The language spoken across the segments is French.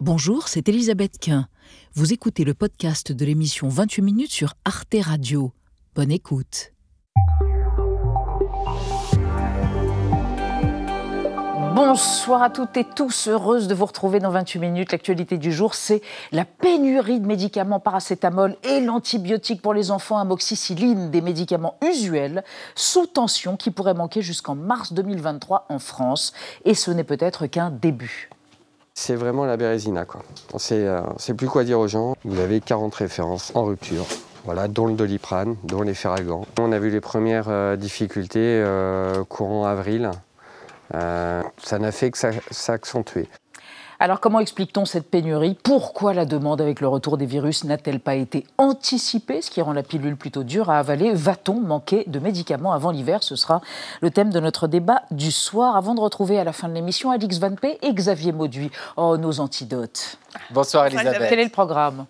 Bonjour, c'est Elisabeth Quint. Vous écoutez le podcast de l'émission 28 minutes sur Arte Radio. Bonne écoute. Bonsoir à toutes et tous, heureuse de vous retrouver dans 28 minutes. L'actualité du jour, c'est la pénurie de médicaments paracétamol et l'antibiotique pour les enfants, amoxicilline, des médicaments usuels sous tension qui pourraient manquer jusqu'en mars 2023 en France. Et ce n'est peut-être qu'un début. C'est vraiment la bérésina. Quoi. On ne sait plus quoi dire aux gens. Vous avez 40 références en rupture. Voilà, dont le doliprane, dont les ferragans. On a vu les premières euh, difficultés euh, courant avril. Euh, ça n'a fait que s'accentuer. Alors comment explique-t-on cette pénurie? Pourquoi la demande avec le retour des virus n'a-t-elle pas été anticipée, ce qui rend la pilule plutôt dure à avaler Va-t-on manquer de médicaments avant l'hiver? Ce sera le thème de notre débat du soir. Avant de retrouver à la fin de l'émission Alix Van P et Xavier Mauduit. Oh, nos antidotes. Bonsoir Elisabeth. Quel est le programme?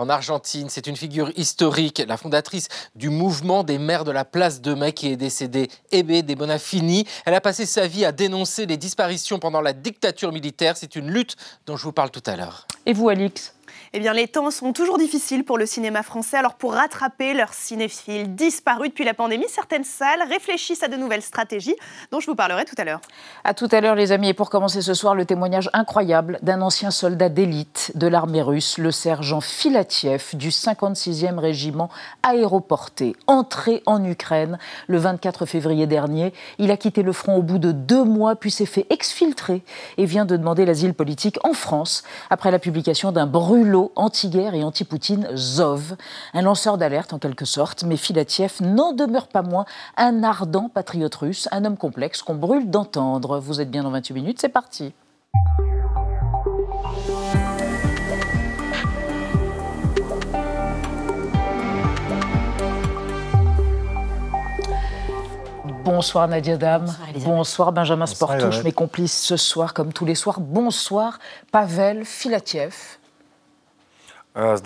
En Argentine. C'est une figure historique, la fondatrice du mouvement des mères de la place de Mai qui est décédée, Ebe de Bonafini. Elle a passé sa vie à dénoncer les disparitions pendant la dictature militaire. C'est une lutte dont je vous parle tout à l'heure. Et vous, Alix? Eh bien, les temps sont toujours difficiles pour le cinéma français. Alors, pour rattraper leurs cinéphiles disparus depuis la pandémie, certaines salles réfléchissent à de nouvelles stratégies dont je vous parlerai tout à l'heure. À tout à l'heure, les amis. Et pour commencer ce soir, le témoignage incroyable d'un ancien soldat d'élite de l'armée russe, le sergent Filatiev du 56e régiment aéroporté. Entré en Ukraine le 24 février dernier, il a quitté le front au bout de deux mois, puis s'est fait exfiltrer et vient de demander l'asile politique en France après la publication d'un brûlot anti-guerre et anti-Poutine Zov, un lanceur d'alerte en quelque sorte, mais Filatiev n'en demeure pas moins un ardent patriote russe, un homme complexe qu'on brûle d'entendre. Vous êtes bien dans 28 minutes, c'est parti. Bonsoir Nadia Dam. Bonsoir, Benjamin Sportouche, mes complices ce soir comme tous les soirs. Bonsoir Pavel Filatiev. Э,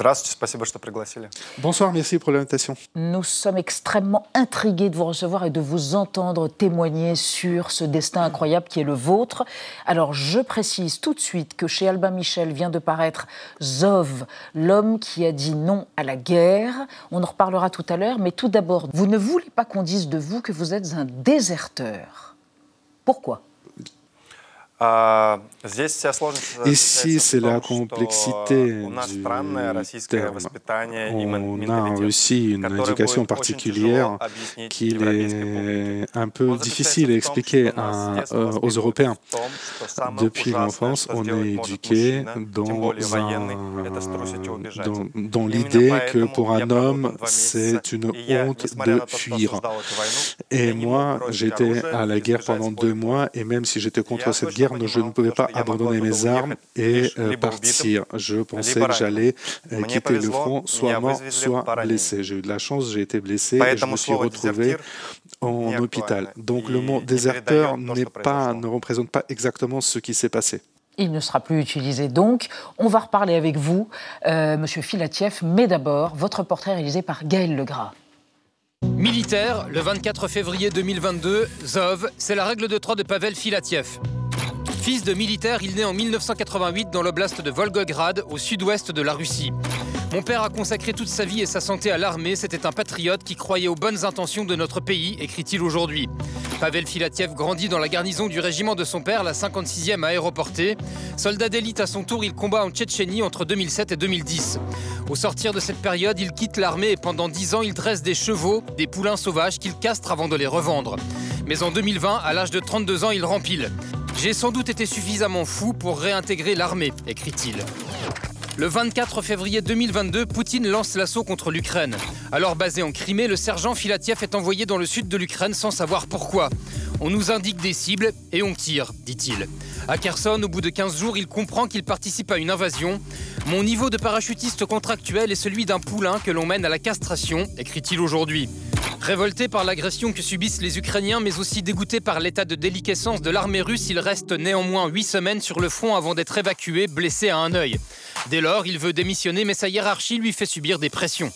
Bonsoir, merci pour l'invitation. Nous sommes extrêmement intrigués de vous recevoir et de vous entendre témoigner sur ce destin incroyable qui est le vôtre. Alors, je précise tout de suite que chez Albin Michel vient de paraître Zov, l'homme qui a dit non à la guerre. On en reparlera tout à l'heure, mais tout d'abord, vous ne voulez pas qu'on dise de vous que vous êtes un déserteur. Pourquoi? Ici, c'est la complexité du terme. On a en Russie une éducation particulière qu'il est un peu difficile à expliquer euh, aux Européens. Depuis l'enfance, on est éduqué dans, dans, dans l'idée que pour un homme, c'est une honte de fuir. Et moi, j'étais à la guerre pendant deux mois, et même si j'étais contre cette guerre, je ne pouvais pas abandonner mes armes et euh, partir. Je pensais que j'allais euh, quitter le front, soit mort, soit blessé. J'ai eu de la chance, j'ai été blessé et je me suis retrouvé en hôpital. Donc le mot déserteur pas, ne représente pas exactement ce qui s'est passé. Il ne sera plus utilisé donc. On va reparler avec vous, euh, Monsieur Filatiev, mais d'abord, votre portrait réalisé par Gaël Legras. Militaire, le 24 février 2022, Zov, c'est la règle de trois de Pavel Filatiev. Fils de militaire, il naît en 1988 dans l'oblast de Volgograd, au sud-ouest de la Russie. Mon père a consacré toute sa vie et sa santé à l'armée. C'était un patriote qui croyait aux bonnes intentions de notre pays, écrit-il aujourd'hui. Pavel Filatiev grandit dans la garnison du régiment de son père, la 56e aéroportée. Soldat d'élite à son tour, il combat en Tchétchénie entre 2007 et 2010. Au sortir de cette période, il quitte l'armée et pendant 10 ans, il dresse des chevaux, des poulains sauvages qu'il castre avant de les revendre. Mais en 2020, à l'âge de 32 ans, il rempile. J'ai sans doute été suffisamment fou pour réintégrer l'armée, écrit-il. Le 24 février 2022, Poutine lance l'assaut contre l'Ukraine. Alors basé en Crimée, le sergent Filatiev est envoyé dans le sud de l'Ukraine sans savoir pourquoi. On nous indique des cibles et on tire, dit-il. À Kherson, au bout de 15 jours, il comprend qu'il participe à une invasion. Mon niveau de parachutiste contractuel est celui d'un poulain que l'on mène à la castration, écrit-il aujourd'hui. Révolté par l'agression que subissent les Ukrainiens, mais aussi dégoûté par l'état de déliquescence de l'armée russe, il reste néanmoins 8 semaines sur le front avant d'être évacué, blessé à un œil. Dès lors, il veut démissionner, mais sa hiérarchie lui fait subir des pressions.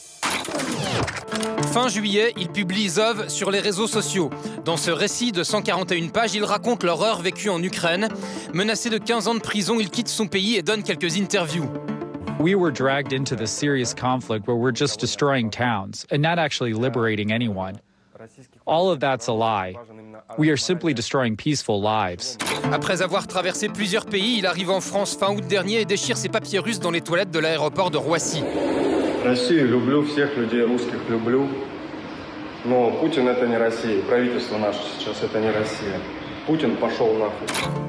Fin juillet, il publie Zov sur les réseaux sociaux. Dans ce récit de 141 pages, il raconte l'horreur vécue en Ukraine. Menacé de 15 ans de prison, il quitte son pays et donne quelques interviews. We were dragged into this serious conflict where we're just destroying towns and not actually liberating anyone. All of that's a lie. We are simply destroying peaceful lives. Après avoir traversé plusieurs pays, il arrive en France fin août dernier et déchire ses papiers russes dans les toilettes de l'aéroport de Roissy. Россию люблю, всех людей русских люблю. Но Путин это не Россия, правительство наше сейчас это не Россия.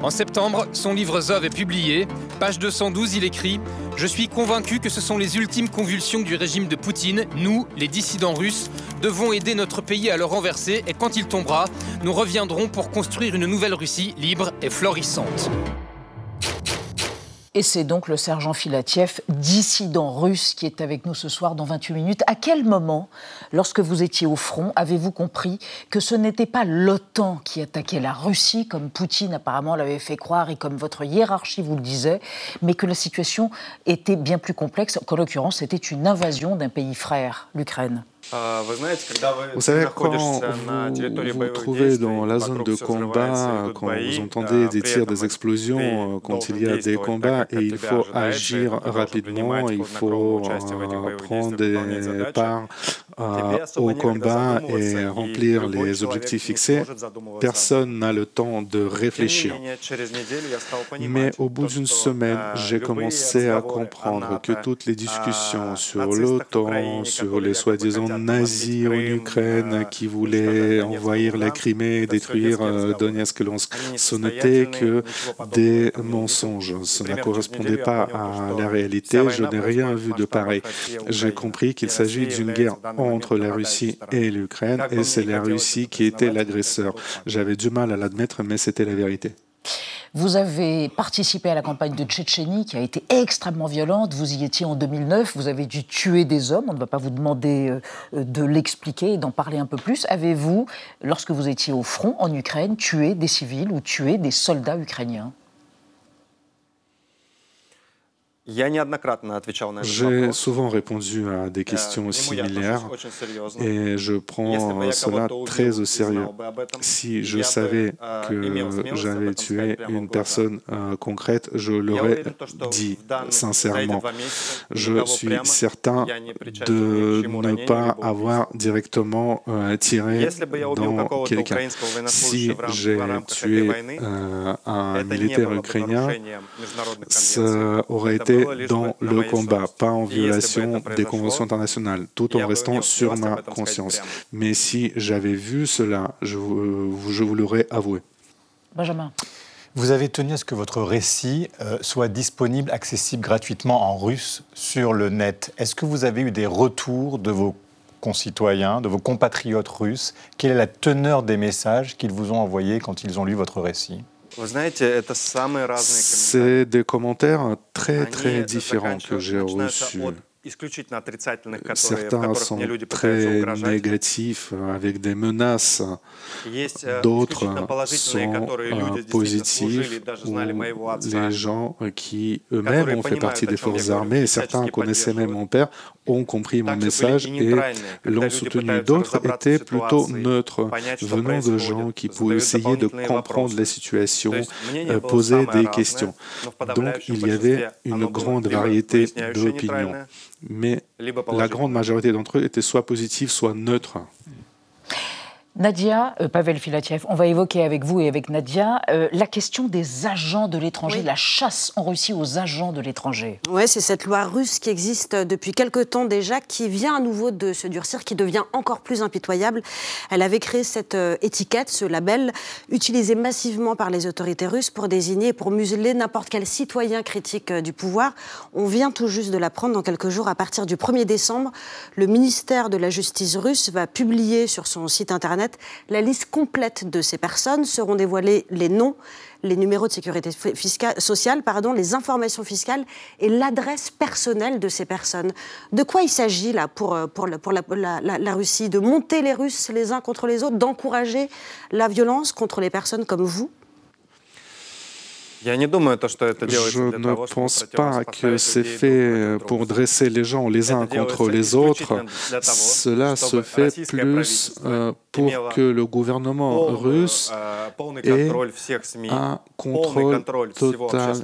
En septembre, son livre Zov est publié. Page 212, il écrit Je suis convaincu que ce sont les ultimes convulsions du régime de Poutine. Nous, les dissidents russes, devons aider notre pays à le renverser et quand il tombera, nous reviendrons pour construire une nouvelle Russie libre et florissante. Et c'est donc le sergent Filatiev, dissident russe, qui est avec nous ce soir dans 28 minutes. À quel moment, lorsque vous étiez au front, avez-vous compris que ce n'était pas l'OTAN qui attaquait la Russie, comme Poutine apparemment l'avait fait croire et comme votre hiérarchie vous le disait, mais que la situation était bien plus complexe, qu'en l'occurrence c'était une invasion d'un pays frère, l'Ukraine? Vous savez, quand vous vous trouvez dans la zone de combat, quand vous entendez des tirs, des explosions, euh, quand il y a des combats et il faut agir rapidement, il faut euh, prendre des parts euh, au combat et remplir les objectifs fixés, personne n'a le temps de réfléchir. Mais au bout d'une semaine, j'ai commencé à comprendre que toutes les discussions sur l'OTAN, sur les soi-disant nazis en Ukraine qui voulaient envahir la Crimée, détruire euh, Donetsk et Luhansk. Ce n'était que des mensonges. Ce ne correspondait pas à la réalité. Je n'ai rien vu de pareil. J'ai compris qu'il s'agit d'une guerre entre la Russie et l'Ukraine et c'est la Russie qui était l'agresseur. J'avais du mal à l'admettre, mais c'était la vérité. Vous avez participé à la campagne de Tchétchénie qui a été extrêmement violente. Vous y étiez en 2009. Vous avez dû tuer des hommes. On ne va pas vous demander euh, de l'expliquer et d'en parler un peu plus. Avez-vous, lorsque vous étiez au front en Ukraine, tué des civils ou tué des soldats ukrainiens? J'ai souvent répondu à des questions similaires et je prends cela très au sérieux. Si je savais que j'avais tué une personne euh, concrète, je l'aurais dit sincèrement. Je suis certain de ne pas avoir directement euh, tiré dans quelqu'un. Si j'ai tué euh, un militaire ukrainien, ça aurait été dans le combat, pas en violation des conventions internationales, tout en restant sur ma conscience. Mais si j'avais vu cela, je, je vous l'aurais avoué. Benjamin. Vous avez tenu à ce que votre récit euh, soit disponible, accessible gratuitement en russe sur le net. Est-ce que vous avez eu des retours de vos concitoyens, de vos compatriotes russes? Quelle est la teneur des messages qu'ils vous ont envoyés quand ils ont lu votre récit? C'est des commentaires très très différents que j'ai reçus. Certains sont très négatifs avec des menaces, d'autres sont positifs ou les gens qui eux-mêmes ont fait partie des forces armées, certains connaissaient même mon père, ont compris mon message et l'ont soutenu. D'autres étaient plutôt neutres, venant de gens qui pouvaient essayer de comprendre la situation, poser des questions. Donc il y avait une grande variété d'opinions mais la grande majorité d'entre eux étaient soit positifs, soit neutres. Nadia, euh, Pavel Filatiev, on va évoquer avec vous et avec Nadia euh, la question des agents de l'étranger, la chasse en Russie aux agents de l'étranger. Oui, c'est cette loi russe qui existe depuis quelque temps déjà, qui vient à nouveau de se durcir, qui devient encore plus impitoyable. Elle avait créé cette euh, étiquette, ce label, utilisé massivement par les autorités russes pour désigner et pour museler n'importe quel citoyen critique du pouvoir. On vient tout juste de l'apprendre dans quelques jours. À partir du 1er décembre, le ministère de la Justice russe va publier sur son site internet la liste complète de ces personnes. Seront dévoilés les noms, les numéros de sécurité sociale, pardon, les informations fiscales et l'adresse personnelle de ces personnes. De quoi il s'agit là pour, euh, pour, pour la, Russie? De monter les Russes les uns contre les autres, d'encourager la violence contre les personnes comme vous? Je ne pense pas que c'est fait pour dresser les gens les uns contre les autres. Cela se fait plus pour que le gouvernement russe ait un contrôle total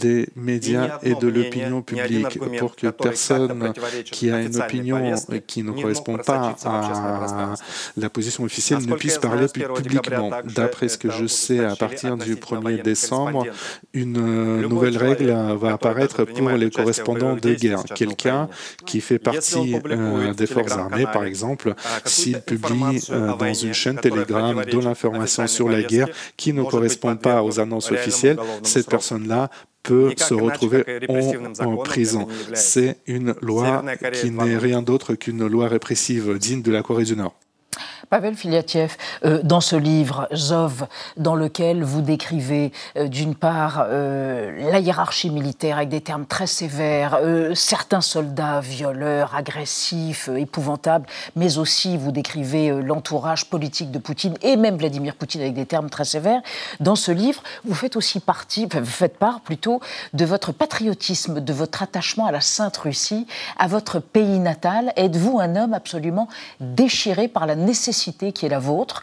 des médias et de l'opinion publique, pour que personne qui a une opinion qui ne correspond pas à la position officielle ne puisse parler publiquement. D'après ce que je sais, à partir du 1er décembre, une euh, nouvelle règle va apparaître pour les correspondants de guerre. Quelqu'un qui fait partie euh, des forces armées, par exemple, s'il publie euh, dans une chaîne Telegram de l'information sur la guerre qui ne correspond pas aux annonces officielles, cette personne-là peut se retrouver en, prison. C'est une loi qui n'est rien d'autre qu'une loi répressive digne de la Corée du Nord. Pavel Filiatiev, euh, dans ce livre, Zov, dans lequel vous décrivez euh, d'une part euh, la hiérarchie militaire avec des termes très sévères, certains soldats violeurs, agressifs, épouvantables, mais aussi vous décrivez l'entourage politique de Poutine et même Vladimir Poutine avec des termes très sévères. Dans ce livre, vous faites aussi partie, vous faites part plutôt de votre patriotisme, de votre attachement à la Sainte Russie, à votre pays natal. Êtes-vous un homme absolument déchiré par la nécessité qui est la vôtre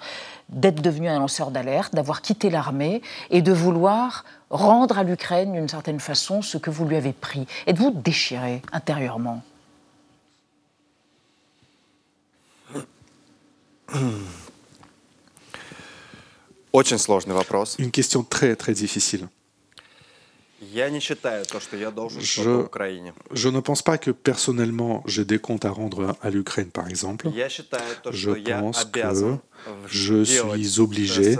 d'être devenu un lanceur d'alerte, d'avoir quitté l'armée et de vouloir rendre à l'Ukraine d'une certaine façon ce que vous lui avez pris. Êtes-vous déchiré intérieurement? Une question très très difficile. Je, ne pense pas que personnellement j'ai des comptes à rendre à l'Ukraine, par exemple. Je pense que je suis obligé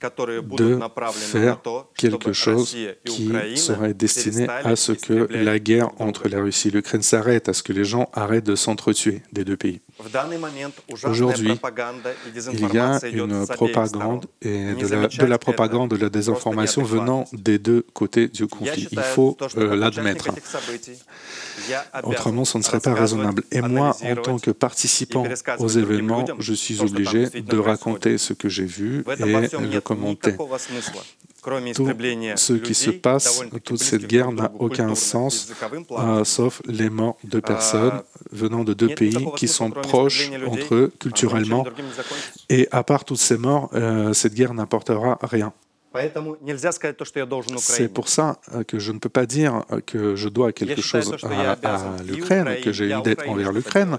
de faire quelque chose qui serait destiné à ce que la guerre entre la Russie et l'Ukraine s'arrête, à ce que les gens arrêtent de s'entretuer des deux pays. Aujourd'hui, il y a une propagande et de la, propagande, de la désinformation venant des deux côtés du conflit. Il faut euh, l'admettre. Autrement, ce ne serait pas raisonnable. Et moi, en tant que participant aux événements, je suis obligé de raconter ce que j'ai vu et le commenter. Tout ce qui se passe, toute cette guerre n'a aucun sens, euh, sauf les morts de personnes venant de deux pays qui sont proches entre eux culturellement. Et à part toutes ces morts, euh, cette guerre n'apportera rien. C'est pour ça euh, que je ne peux pas dire euh, que je dois quelque chose à, l'Ukraine, que j'ai une dette envers l'Ukraine.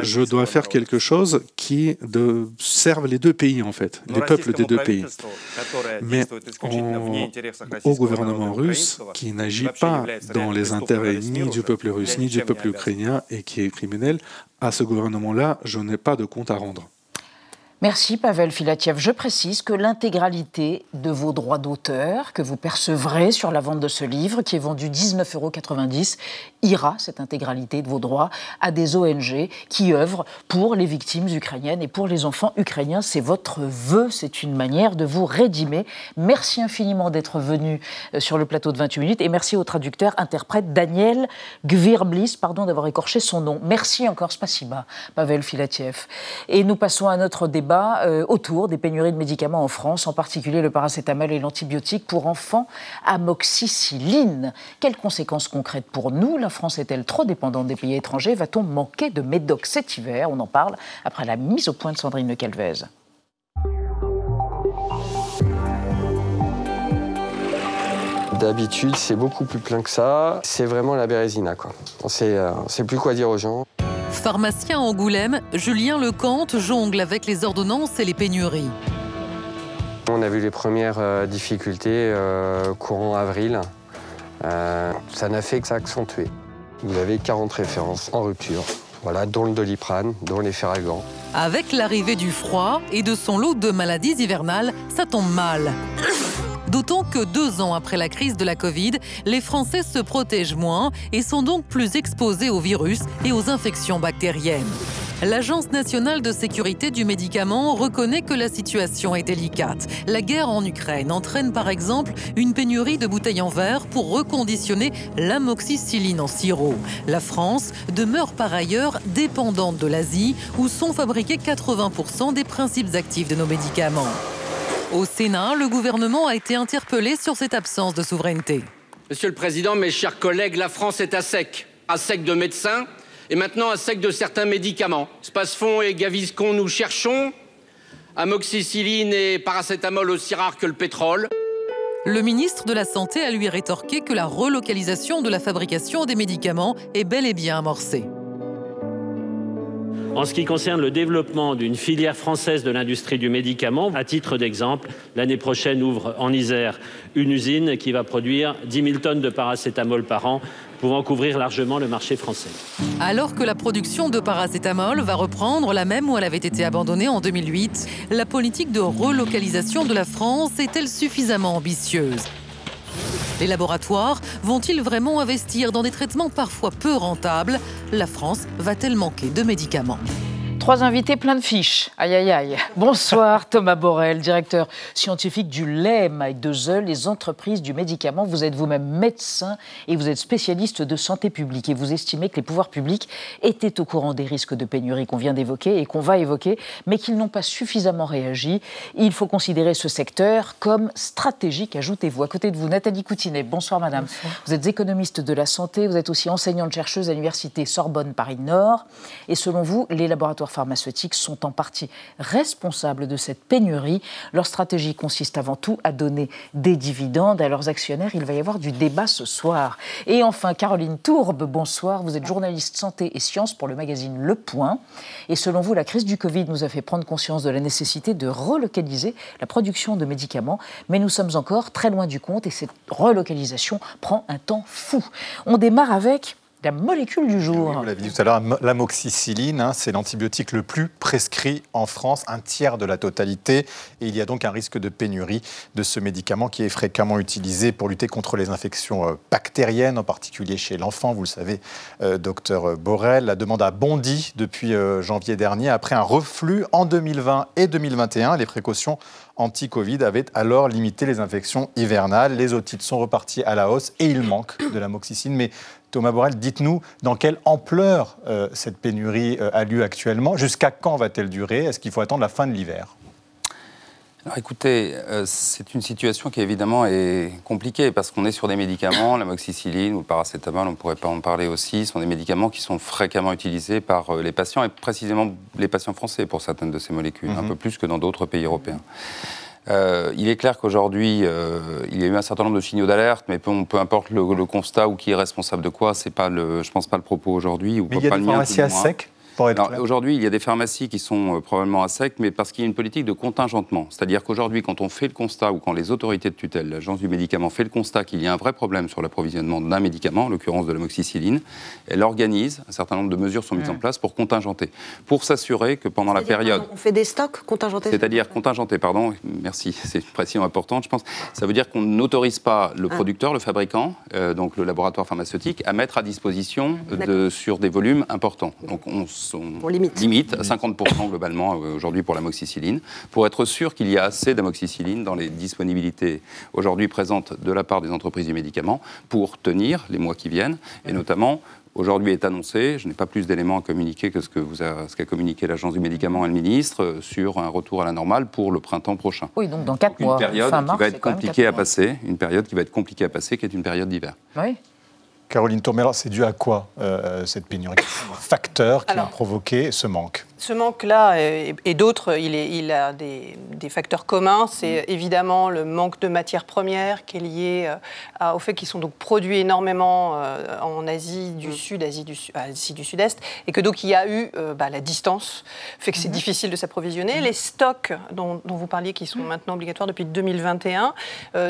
Je dois faire quelque chose qui de, serve les deux pays, en fait, les peuples des deux pays. Mais au gouvernement russe, qui n'agit pas dans les intérêts ni du peuple russe, ni du peuple ukrainien, et qui est criminel, à ce gouvernement-là, je n'ai pas de compte à rendre. Merci Pavel Filatiev. Je précise que l'intégralité de vos droits d'auteur que vous percevrez sur la vente de ce livre, qui est vendu 19,90 euros, ira, cette intégralité de vos droits, à des ONG qui œuvrent pour les victimes ukrainiennes et pour les enfants ukrainiens. C'est votre vœu, c'est une manière de vous rédimer. Merci infiniment d'être venu euh, sur le plateau de 28 minutes et merci au traducteur, interprète Daniel Gvirblis, pardon d'avoir écorché son nom. Merci encore, spasiba, Pavel Filatiev. Et nous passons à notre débat euh, autour des pénuries de médicaments en France, en particulier le paracétamol et l'antibiotique pour enfants, amoxicilline. Quelles conséquences concrètes pour nous La France est-elle trop dépendante des pays étrangers? Va-t-on manquer de médoc cet hiver? On en parle après la mise au point de Sandrine Le Calvez. D'habitude, c'est beaucoup plus plein que ça. C'est vraiment la bérésina, quoi. On ne sait plus quoi dire aux gens. Pharmacien Angoulême, Julien Lecante jongle avec les ordonnances et les pénuries. On a vu les premières euh, difficultés euh, courant avril. Euh, ça n'a fait que s'accentuer. Vous avez 40 références en rupture, voilà, dont le doliprane, dont les ferragans. Avec l'arrivée du froid et de son lot de maladies hivernales, ça tombe mal. D'autant que deux ans après la crise de la Covid, les Français se protègent moins et sont donc plus exposés au virus et aux infections bactériennes. L'Agence nationale de sécurité du médicament reconnaît que la situation est délicate. La guerre en Ukraine entraîne par exemple une pénurie de bouteilles en verre pour reconditionner l'amoxicilline en sirop. La France demeure par ailleurs dépendante de l'Asie où sont fabriqués 80% des principes actifs de nos médicaments. Au Sénat, le gouvernement a été interpellé sur cette absence de souveraineté. Monsieur le Président, mes chers collègues, la France est à sec. À sec de médecins et maintenant à sec de certains médicaments. Spasfon et Gaviscon, nous cherchons. Amoxicilline et paracétamol aussi rares que le pétrole. Le ministre de la Santé a lui rétorqué que la relocalisation de la fabrication des médicaments est bel et bien amorcée. En ce qui concerne le développement d'une filière française de l'industrie du médicament, à titre d'exemple, l'année prochaine ouvre en Isère une usine qui va produire 10 000 tonnes de paracétamol par an pouvant couvrir largement le marché français. Alors que la production de paracétamol va reprendre la même où elle avait été abandonnée en 2008, la politique de relocalisation de la France est-elle suffisamment ambitieuse? Les laboratoires vont-ils vraiment investir dans des traitements parfois peu rentables? La France va-t-elle manquer de médicaments? Trois invités, plein de fiches. Aïe, aïe, aïe. Bonsoir Thomas Borel, directeur scientifique du lait Maï de les entreprises du médicament. Vous êtes vous-même médecin et vous êtes spécialiste de santé publique. Et vous estimez que les pouvoirs publics étaient au courant des risques de pénurie qu'on vient d'évoquer et qu'on va évoquer, mais qu'ils n'ont pas suffisamment réagi. Il faut considérer ce secteur comme stratégique, ajoutez-vous. À côté de vous, Nathalie Coutinet. Bonsoir madame. Vous êtes économiste de la santé, vous êtes aussi enseignante-chercheuse à l'université Sorbonne Paris-Nord. Et selon vous, les laboratoires pharmaceutiques sont en partie responsables de cette pénurie. Leur stratégie consiste avant tout à donner des dividendes à leurs actionnaires. Il va y avoir du débat ce soir. Et enfin, Caroline Tourbe, bonsoir. Vous êtes journaliste santé et sciences pour le magazine Le Point. Et selon vous, la crise du Covid nous a fait prendre conscience de la nécessité de relocaliser la production de médicaments. Mais nous sommes encore très loin du compte et cette relocalisation prend un temps fou. On démarre avec la molécule du jour. vous l'avez dit tout à l'heure, l'amoxicilline, hein, c'est l'antibiotique le plus prescrit en France, un tiers de la totalité. Et il y a donc un risque de pénurie de ce médicament qui est fréquemment utilisé pour lutter contre les infections euh, bactériennes, en particulier chez l'enfant. Vous le savez, euh, docteur Borel. La demande a bondi depuis euh, janvier dernier après un reflux en 2020 et 2021. Les précautions anti-Covid avaient alors limité les infections hivernales. Les otites sont repartis à la hausse et il manque de l'amoxicilline. Mais Thomas Borel, dites-nous dans quelle ampleur euh, cette pénurie euh, a lieu actuellement Jusqu'à quand va-t-elle durer? Est-ce qu'il faut attendre la fin de l'hiver? Alors écoutez, euh, c'est une situation qui évidemment est compliquée parce qu'on est sur des médicaments, l'amoxicilline ou le paracétamol, on ne pourrait pas en parler aussi, sont des médicaments qui sont fréquemment utilisés par les patients et précisément les patients français pour certaines de ces molécules, un mhm. peu plus que dans d'autres pays européens. Euh, il est clair qu'aujourd'hui, euh, il y a eu un certain nombre de signaux d'alerte, mais peu, peu importe le, constat ou qui est responsable de quoi, c'est pas le, je pense pas le propos aujourd'hui. Mais il y a des pharmacies à sec Aujourd'hui, il y a des pharmacies qui sont euh, probablement à sec, mais parce qu'il y a une politique de contingentement. C'est-à-dire qu'aujourd'hui, quand on fait le constat, ou quand les autorités de tutelle, l'agence du médicament fait le constat qu'il y a un vrai problème sur l'approvisionnement d'un médicament, en l'occurrence de l'amoxicilline, elle organise, un certain nombre de mesures sont mises en place pour contingenter, pour s'assurer que pendant la période... On fait des stocks contingentés C'est-à-dire contingenter, pardon, merci, c'est une précision importante, je pense. Ça veut dire qu'on n'autorise pas le ah. producteur, le fabricant, euh, donc le laboratoire pharmaceutique, à mettre à disposition de, sur des volumes importants. Donc on on limite. limite à 50% globalement euh, aujourd'hui pour l'amoxicilline, pour être sûr qu'il y a assez d'amoxicilline dans les disponibilités aujourd'hui présentes de la part des entreprises du médicament pour tenir les mois qui viennent, et notamment aujourd'hui est annoncé, je n'ai pas plus d'éléments à communiquer que ce qu'a ce qu'a communiqué l'Agence du médicament et le ministre, euh, sur un retour à la normale pour le printemps prochain. Oui, donc dans 4 mois. Une période qui va être compliquée à passer, une période qui va être compliquée à passer, qui est une période d'hiver. Oui. Caroline Tourmel, c'est dû à quoi euh, cette pénurie Facteur qui a provoqué ce manque ce manque-là et, d'autres, il, il, a des, facteurs communs. C'est évidemment le manque de matières premières qui est lié euh, au fait qu'ils sont donc produits énormément euh, en Asie du mm. Sud, Asie du, Asie du Sud-Est, et que donc il y a eu euh, bah, la distance, fait que c'est mm-hmm. difficile de s'approvisionner. Les stocks dont, vous parliez, qui sont maintenant obligatoires depuis 2021,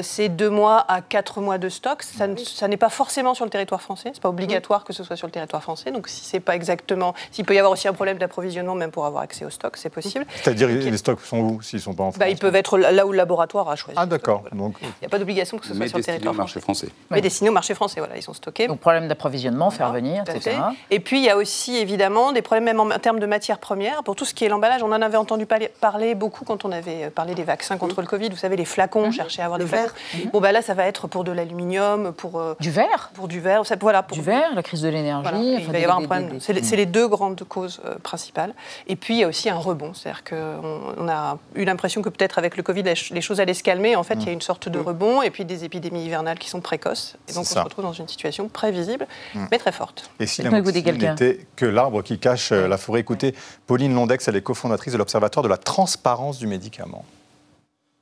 c'est deux mois à quatre mois de stock. Ça, ça n'est pas forcément sur le territoire français. C'est pas obligatoire que ce soit sur le territoire français. Donc si c'est pas exactement, s'il peut y avoir aussi un problème d'approvisionnement même pour avoir accès aux stocks, c'est possible. C'est-à-dire, les stocks sont où s'ils ne sont pas en France bah, Ils peuvent être là où le laboratoire a choisi. Ah, d'accord. Il n'y a pas d'obligation que ce soit sur le territoire marché français. Mais destinés au marché français, voilà, ils sont stockés. Donc, problème d'approvisionnement, faire venir, etc. Et puis, il y a aussi, évidemment, des problèmes même en termes de matières premières. Pour tout ce qui est l'emballage, on en avait entendu parler beaucoup quand on avait euh, parlé des vaccins contre le Covid. Vous savez, les flacons, on cherchait à avoir des flacons. Bon, bah là, ça va être pour de l'aluminium, pour... Euh, du verre? Pour du verre, voilà. Pour... Du verre, la crise de l'énergie. il va y avoir un problème. C'est les deux grandes causes euh, principales. Et puis, il y a aussi un rebond. C'est-à-dire qu'on on a eu l'impression que peut-être avec le Covid, les choses allaient se calmer. En fait, il y a une sorte de rebond et puis des épidémies hivernales qui sont précoces. Et donc, on se retrouve dans une situation prévisible, mais très forte. Et si la n'était que l'arbre qui cache la forêt, écoutez, Pauline Londex, elle est cofondatrice de l'Observatoire de la transparence du médicament.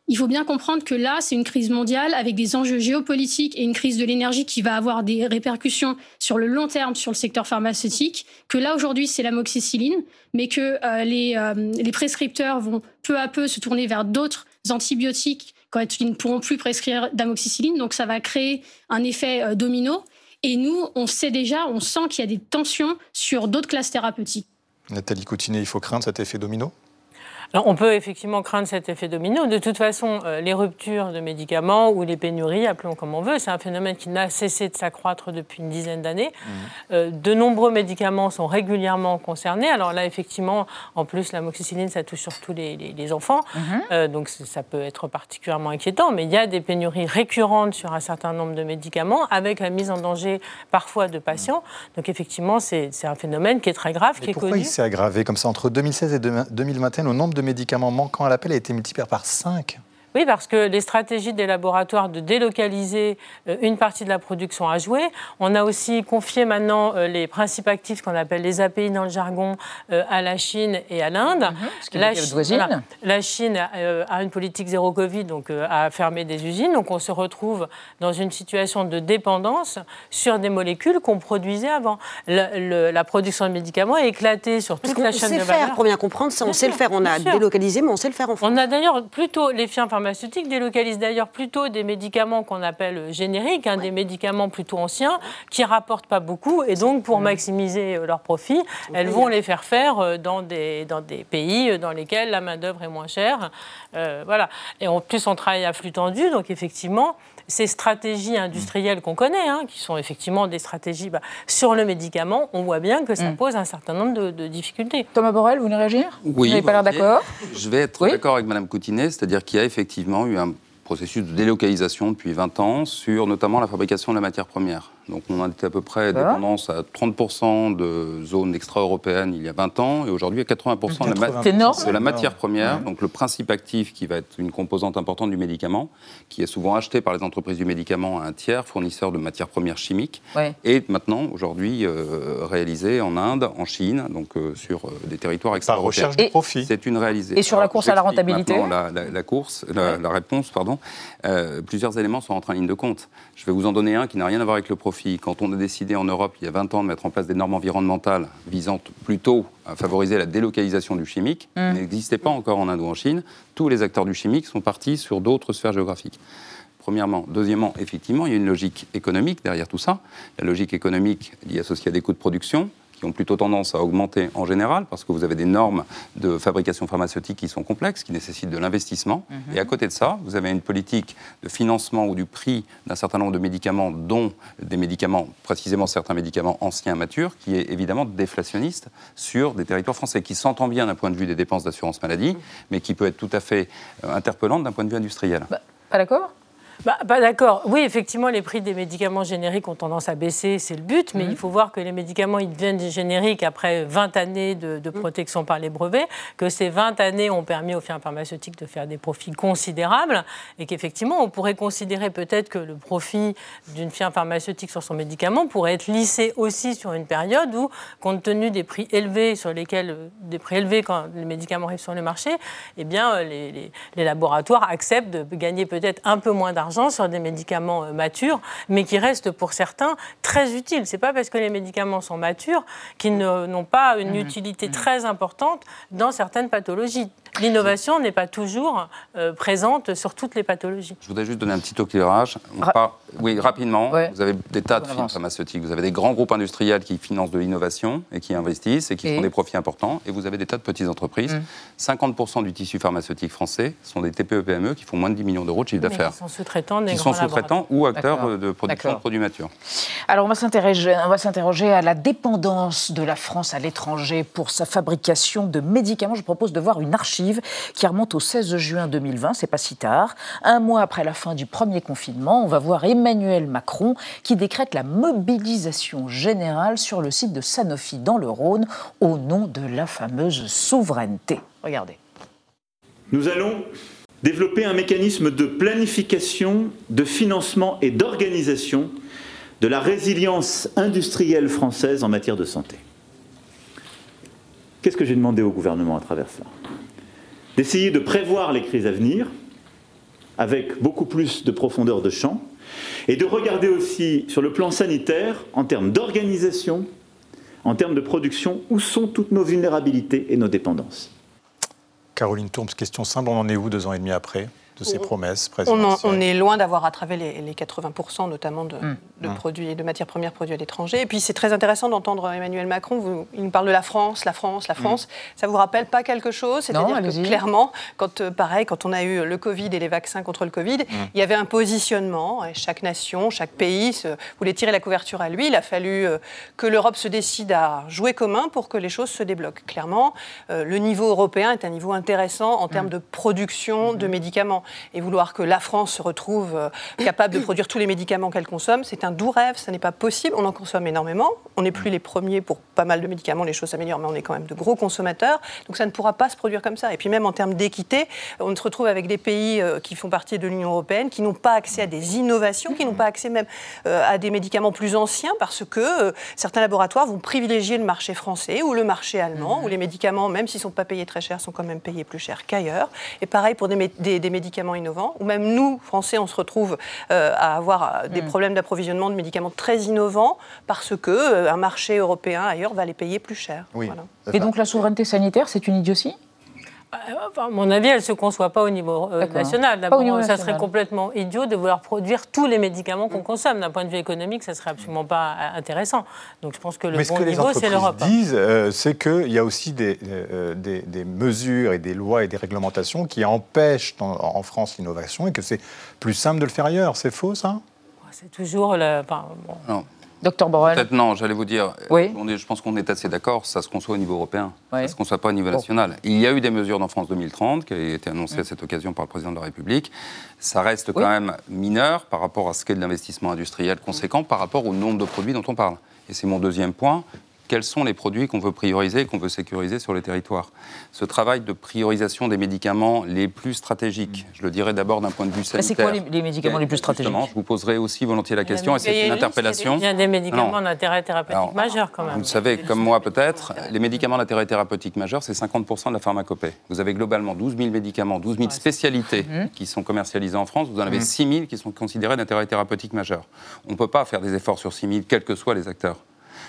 Il faut bien comprendre que là, c'est une crise mondiale avec des enjeux géopolitiques et une crise de l'énergie qui va avoir des répercussions sur le long terme sur le secteur pharmaceutique. Que là, aujourd'hui, c'est l'amoxicilline, mais que euh, les, euh, les prescripteurs vont peu à peu se tourner vers d'autres antibiotiques quand ils ne pourront plus prescrire d'amoxicilline. Donc, ça va créer un effet euh, domino. Et nous, on sait déjà, on sent qu'il y a des tensions sur d'autres classes thérapeutiques. Nathalie Coutinet, il faut craindre cet effet domino? On peut effectivement craindre cet effet domino. De toute façon, euh, les ruptures de médicaments ou les pénuries, appelons comme on veut, c'est un phénomène qui n'a cessé de s'accroître depuis une dizaine d'années. Mmh. Euh, de nombreux médicaments sont régulièrement concernés. Alors là, effectivement, en plus, la moxicilline, ça touche surtout les, les, enfants. Mmh. Euh, donc ça peut être particulièrement inquiétant. Mais il y a des pénuries récurrentes sur un certain nombre de médicaments, avec la mise en danger parfois de patients. Donc effectivement, c'est un phénomène qui est très grave, qui est pourquoi il s'est aggravé comme ça entre 2016 et 2021 au nombre de médicaments manquants à l'appel a été multiplié par 5. Oui, parce que les stratégies des laboratoires de délocaliser euh, une partie de la production a joué. On a aussi confié maintenant euh, les principes actifs qu'on appelle les API dans le jargon euh, à la Chine et à l'Inde. Mhm, la, Chine, la Chine a une politique zéro Covid, donc a fermé des usines. Donc on se retrouve dans une situation de dépendance sur des molécules qu'on produisait avant. la production de médicaments est éclatée sur toute la chaîne de valeur. On sait faire, pour bien comprendre, ça, on sait le faire. On a délocalisé, mais on sait le faire en France. On a d'ailleurs plutôt les firmes pharmaceutiques délocalisent d'ailleurs plutôt des médicaments qu'on appelle génériques, hein, des médicaments plutôt anciens, qui rapportent pas beaucoup, et donc pour maximiser euh, leurs profits, elles vont les faire faire euh, dans des, dans des pays euh, dans lesquels la main-d'œuvre est moins chère. voilà. Et en plus, on travaille à flux tendu, donc effectivement, ces stratégies industrielles qu'on connaît, hein, qui sont effectivement des stratégies bah, sur le médicament, on voit bien que ça mm. pose un certain nombre de, difficultés. Thomas Borrell, vous voulez réagir? Oui. Vous n'avez pas l'air d'accord? Je vais être d'accord avec Mme Coutinet, c'est-à-dire qu'il y a effectivement eu un processus de délocalisation depuis 20 ans sur notamment la fabrication de la matière première. Donc on a été à peu près dépendance à 30% de zones extra-européennes il y a 20 ans et aujourd'hui à 80% de la, la, matière première, donc le principe actif qui va être une composante importante du médicament, qui est souvent acheté par les entreprises du médicament à un tiers fournisseur de matières premières chimiques, et maintenant aujourd'hui euh, réalisé en Inde, en Chine, donc euh, sur euh, des territoires extra-européens. recherche de profit. C'est une réalisation. Et sur la course à la rentabilité la, la, course, la, réponse, pardon, plusieurs éléments sont entrés en ligne de compte. Je vais vous en donner un qui n'a rien à voir avec le profit quand on a décidé en Europe, il y a 20 ans, de mettre en place des normes environnementales visant plutôt à favoriser la délocalisation du chimique, mmh. n'existait pas encore en Inde ou en Chine, tous les acteurs du chimique sont partis sur d'autres sphères géographiques premièrement. Deuxièmement, effectivement, il y a une logique économique derrière tout ça. La logique économique liée associée à des coûts de production, qui ont plutôt tendance à augmenter en général, parce que vous avez des normes de fabrication pharmaceutique qui sont complexes, qui nécessitent de l'investissement. Mhm. Et à côté de ça, vous avez une politique de financement ou du prix d'un certain nombre de médicaments, dont des médicaments, précisément certains médicaments anciens, matures, qui est évidemment déflationniste sur des territoires français, qui s'entend bien d'un point de vue des dépenses d'assurance maladie, mhm. mais qui peut être tout à fait euh, interpellante d'un point de vue industriel. Bah, pas d'accord bah, bah, D'accord. Oui, effectivement, les prix des médicaments génériques ont tendance à baisser, c'est le but, mais mhm. il faut voir que les médicaments ils deviennent génériques après 20 années de, mhm. protection par les brevets, que ces 20 années ont permis aux firmes pharmaceutiques de faire des profits considérables, et qu'effectivement, on pourrait considérer peut-être que le profit d'une firme pharmaceutique sur son médicament pourrait être lissé aussi sur une période où, compte tenu des prix élevés sur lesquels, des prix élevés quand les médicaments arrivent sur le marché, eh bien, les, les laboratoires acceptent de gagner peut-être un peu moins d'argent sur des médicaments euh, matures, mais qui restent pour certains très utiles. C'est pas parce que les médicaments sont matures qu'ils n'ont pas une mmh. utilité mmh. très importante dans certaines pathologies l'innovation n'est pas toujours euh, présente sur toutes les pathologies. Je voudrais juste donner un petit éclairage. Oui, rapidement, vous avez des tas de firmes pharmaceutiques, vous avez des grands groupes industriels qui financent de l'innovation et qui investissent et qui font des profits importants, et vous avez des tas de petites entreprises. 50% mm. du tissu pharmaceutique français sont des TPE-PME qui font moins de 10 millions d'euros de chiffre d'affaires. Qui sont sous-traitants Qui sont sous-traitants ou acteurs de production de produits matures. Alors on va s'interroger à la dépendance de la France à l'étranger pour sa fabrication de médicaments. Je propose de voir une archive qui remonte au 16 juin 2020, c'est pas si tard. Un mois après la fin du premier confinement, on va voir Emmanuel Macron qui décrète la mobilisation générale sur le site de Sanofi dans le Rhône au nom de la fameuse souveraineté. Regardez. Nous allons développer un mécanisme de planification, de financement et d'organisation de la résilience industrielle française en matière de santé. Qu'est-ce que j'ai demandé au gouvernement à travers ça? D'essayer de prévoir les crises à venir avec beaucoup plus de profondeur de champ et de regarder aussi sur le plan sanitaire, en termes d'organisation, en termes de production, où sont toutes nos vulnérabilités et nos dépendances. Caroline Tourmes, question simple, on en est où deux ans et demi après? De ces promesses on, est loin d'avoir rattrapé les, les 80% notamment de, hum. de produits, de matières premières produits à l'étranger. Et puis c'est très intéressant d'entendre Emmanuel Macron, vous, il nous parle de la France, la France, la hum. France. Ça vous rappelle pas quelque chose? C'est-à-dire que clairement, quand, euh, pareil, quand on a eu le Covid et les vaccins contre le Covid, il y avait un positionnement. chaque nation, chaque pays se, voulait tirer la couverture à lui. Il a fallu euh, que l'Europe se décide à jouer commun pour que les choses se débloquent. Clairement, euh, le niveau européen est un niveau intéressant en termes de production de médicaments et vouloir que la France se retrouve euh, capable de produire tous les médicaments qu'elle consomme, c'est un doux rêve, ça n'est pas possible. On en consomme énormément. On n'est plus les premiers pour pas mal de médicaments, les choses s'améliorent, mais on est quand même de gros consommateurs. Donc ça ne pourra pas se produire comme ça. Et puis même en termes d'équité, on se retrouve avec des pays euh, qui font partie de l'Union européenne, qui n'ont pas accès à des innovations, qui n'ont pas accès même euh, à des médicaments plus anciens, parce que certains laboratoires vont privilégier le marché français ou le marché allemand, où les médicaments, même s'ils ne sont pas payés très cher, sont quand même payés plus cher qu'ailleurs. Et pareil pour des, des, des médicaments innovants, ou même nous, Français, on se retrouve euh, à avoir euh, des mm. problèmes d'approvisionnement de médicaments très innovants parce que euh, un marché européen ailleurs va les payer plus cher. Et donc la souveraineté sanitaire, c'est une idiotie? À mon avis, elle ne se conçoit pas au niveau euh, national. D'abord, ça serait complètement idiot de vouloir produire tous les médicaments qu'on mm. consomme. D'un point de vue économique, ça ne serait absolument pas euh, intéressant. Donc je pense que le bon niveau, c'est l'Europe. Ce que les entreprises disent, euh, c'est qu'il y a aussi des, des, mesures et des lois et des réglementations qui empêchent en, France l'innovation et que c'est plus simple de le faire ailleurs. C'est faux, ça? C'est toujours... Le, non. Docteur Borrell Peut-être non, j'allais vous dire. Oui. je pense qu'on est assez d'accord, ça se conçoit au niveau européen, ça ne se conçoit pas au niveau national. Il y a eu des mesures dans France 2030 qui ont été annoncées à cette occasion par le président de la République. Ça reste quand même mineur par rapport à ce qu'est de l'investissement industriel conséquent par rapport au nombre de produits dont on parle. Et c'est mon deuxième point quels sont les produits qu'on veut prioriser et qu'on veut sécuriser sur les territoires. Ce travail de priorisation des médicaments les plus stratégiques, je le dirais d'abord d'un point de vue sanitaire. C'est quoi les, médicaments les plus stratégiques? Je vous poserai aussi volontiers la question, et c'est une interpellation. Il y a des médicaments d'intérêt thérapeutique majeur quand même. Vous savez, comme moi peut-être, les médicaments d'intérêt thérapeutique majeur, c'est 50% de la pharmacopée. Vous avez globalement 12 000 médicaments, 12 000 spécialités mhm. qui sont commercialisés en France, vous en avez 6 mhm. 000 qui sont considérés d'intérêt thérapeutique majeur. On ne peut pas faire des efforts sur 6 000, quels que soient les acteurs.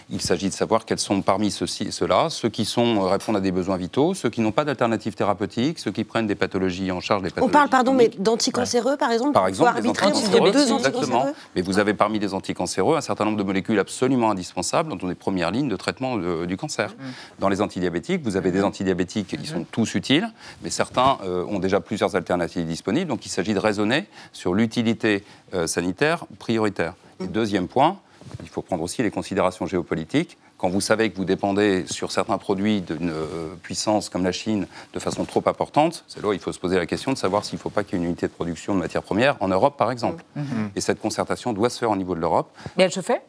Il s'agit de savoir quels sont parmi ceux-ci et ceux-là, ceux qui sont, euh, répondent à des besoins vitaux, ceux qui n'ont pas d'alternative thérapeutique, ceux qui prennent des pathologies en charge des pathologies. On parle, pardon, mais d'anticancéreux, par exemple Par exemple, des anticancéreux. Exactement. Mais vous avez parmi les anticancéreux un certain nombre de molécules absolument indispensables dans les premières lignes de traitement du cancer. Mm. Dans les antidiabétiques, vous avez des antidiabétiques qui sont tous utiles, mais certains euh, ont déjà plusieurs alternatives disponibles. Donc il s'agit de raisonner sur l'utilité euh, sanitaire prioritaire. Et deuxième point, il faut prendre aussi les considérations géopolitiques. Quand vous savez que vous dépendez sur certains produits d'une puissance comme la Chine de façon trop importante, c'est là où il faut se poser la question de savoir s'il ne faut pas qu'il y ait une unité de production de matières premières en Europe, par exemple. Mmh. Et cette concertation doit se faire au niveau de l'Europe. Mais elle se fait?